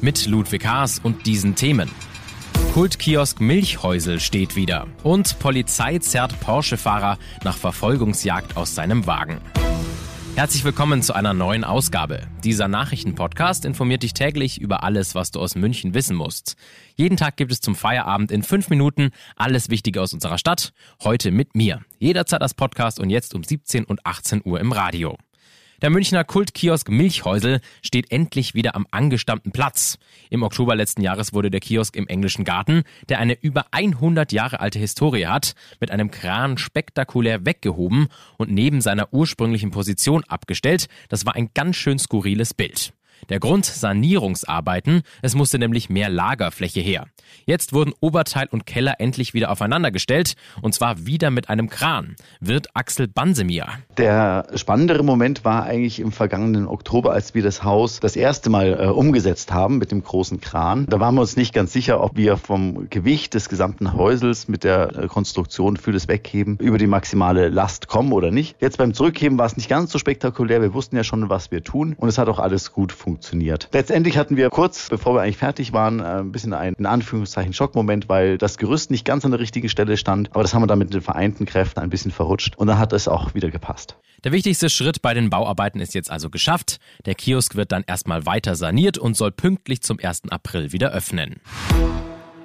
Mit Ludwig Haas und diesen Themen. Kultkiosk Milchhäusel steht wieder und Polizei zerrt Porsche-Fahrer nach Verfolgungsjagd aus seinem Wagen. Herzlich willkommen zu einer neuen Ausgabe. Dieser Nachrichtenpodcast informiert dich täglich über alles, was du aus München wissen musst. Jeden Tag gibt es zum Feierabend in fünf Minuten alles Wichtige aus unserer Stadt. Heute mit mir. Jederzeit als Podcast und jetzt um 17 und 18 Uhr im Radio. Der Münchner Kultkiosk Milchhäusel steht endlich wieder am angestammten Platz. Im Oktober letzten Jahres wurde der Kiosk im Englischen Garten, der eine über 100 Jahre alte Historie hat, mit einem Kran spektakulär weggehoben und neben seiner ursprünglichen Position abgestellt. Das war ein ganz schön skurriles Bild. Der Grund Sanierungsarbeiten, es musste nämlich mehr Lagerfläche her. Jetzt wurden Oberteil und Keller endlich wieder aufeinander gestellt und zwar wieder mit einem Kran. Wird Axel Bansemir. Der spannendere Moment war eigentlich im vergangenen Oktober, als wir das Haus das erste Mal äh, umgesetzt haben mit dem großen Kran. Da waren wir uns nicht ganz sicher, ob wir vom Gewicht des gesamten Häusels mit der äh, Konstruktion für das Wegheben über die maximale Last kommen oder nicht. Jetzt beim Zurückheben war es nicht ganz so spektakulär. Wir wussten ja schon, was wir tun und es hat auch alles gut funktioniert funktioniert. Letztendlich hatten wir kurz, bevor wir eigentlich fertig waren, äh, ein bisschen einen in Anführungszeichen Schockmoment, weil das Gerüst nicht ganz an der richtigen Stelle stand. Aber das haben wir dann mit den vereinten Kräften ein bisschen verrutscht und dann hat es auch wieder gepasst. Der wichtigste Schritt bei den Bauarbeiten ist jetzt also geschafft. Der Kiosk wird dann erstmal weiter saniert und soll pünktlich zum 1. April wieder öffnen.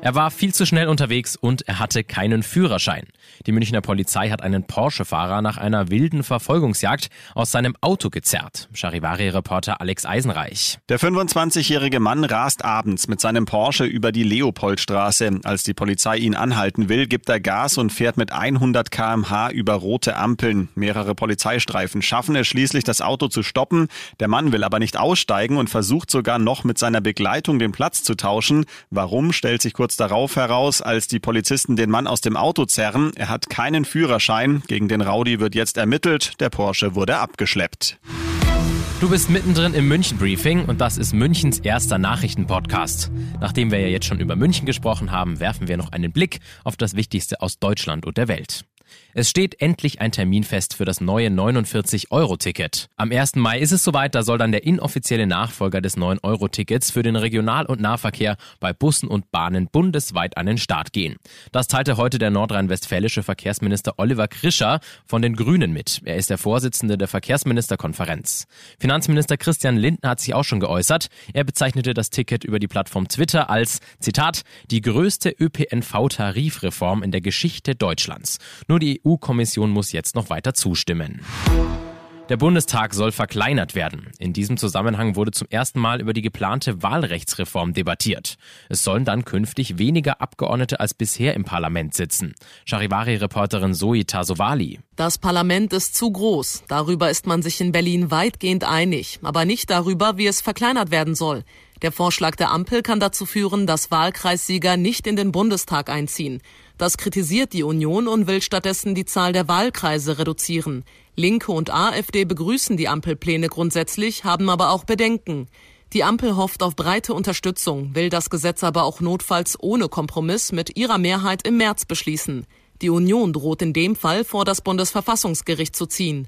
Er war viel zu schnell unterwegs und er hatte keinen Führerschein. Die Münchner Polizei hat einen Porsche-Fahrer nach einer wilden Verfolgungsjagd aus seinem Auto gezerrt. Charivari-Reporter Alex Eisenreich. Der 25-jährige Mann rast abends mit seinem Porsche über die Leopoldstraße. Als die Polizei ihn anhalten will, gibt er Gas und fährt mit 100 kmh über rote Ampeln. Mehrere Polizeistreifen schaffen es schließlich, das Auto zu stoppen. Der Mann will aber nicht aussteigen und versucht sogar noch mit seiner Begleitung den Platz zu tauschen. Warum, stellt sich kurz kurz darauf heraus, als die Polizisten den Mann aus dem Auto zerren. Er hat keinen Führerschein. Gegen den Rowdy wird jetzt ermittelt. Der Porsche wurde abgeschleppt. Du bist mittendrin im München Briefing und das ist Münchens erster Nachrichtenpodcast. Nachdem wir ja jetzt schon über München gesprochen haben, werfen wir noch einen Blick auf das Wichtigste aus Deutschland und der Welt. Es steht endlich ein Termin fest für das neue 49-Euro-Ticket. Am 1. Mai ist es soweit, da soll dann der inoffizielle Nachfolger des 9-Euro-Tickets für den Regional- und Nahverkehr bei Bussen und Bahnen bundesweit an den Start gehen. Das teilte heute der nordrhein-westfälische Verkehrsminister Oliver Krischer von den Grünen mit. Er ist der Vorsitzende der Verkehrsministerkonferenz. Finanzminister Christian Lindner hat sich auch schon geäußert. Er bezeichnete das Ticket über die Plattform Twitter als, Zitat, die größte ÖPNV-Tarifreform in der Geschichte Deutschlands. Nur die EU-Kommission muss jetzt noch weiter zustimmen. Der Bundestag soll verkleinert werden. In diesem Zusammenhang wurde zum ersten Mal über die geplante Wahlrechtsreform debattiert. Es sollen dann künftig weniger Abgeordnete als bisher im Parlament sitzen. Charivari-Reporterin Zoe Tasovali. Das Parlament ist zu groß. Darüber ist man sich in Berlin weitgehend einig, aber nicht darüber, wie es verkleinert werden soll. Der Vorschlag der Ampel kann dazu führen, dass Wahlkreissieger nicht in den Bundestag einziehen. Das kritisiert die Union und will stattdessen die Zahl der Wahlkreise reduzieren. Linke und AfD begrüßen die Ampelpläne grundsätzlich, haben aber auch Bedenken. Die Ampel hofft auf breite Unterstützung, will das Gesetz aber auch notfalls ohne Kompromiss mit ihrer Mehrheit im März beschließen. Die Union droht in dem Fall vor das Bundesverfassungsgericht zu ziehen.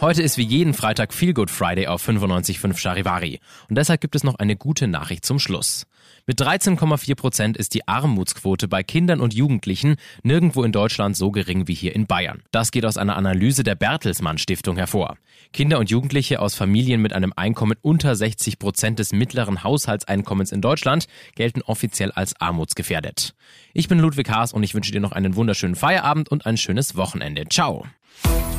Heute ist wie jeden Freitag Feel Good Friday auf 95.5 Charivari. Und deshalb gibt es noch eine gute Nachricht zum Schluss. Mit 13,4 Prozent ist die Armutsquote bei Kindern und Jugendlichen nirgendwo in Deutschland so gering wie hier in Bayern. Das geht aus einer Analyse der Bertelsmann Stiftung hervor. Kinder und Jugendliche aus Familien mit einem Einkommen unter 60 Prozent des mittleren Haushaltseinkommens in Deutschland gelten offiziell als armutsgefährdet. Ich bin Ludwig Haas und ich wünsche dir noch einen wunderschönen Feierabend und ein schönes Wochenende. Ciao.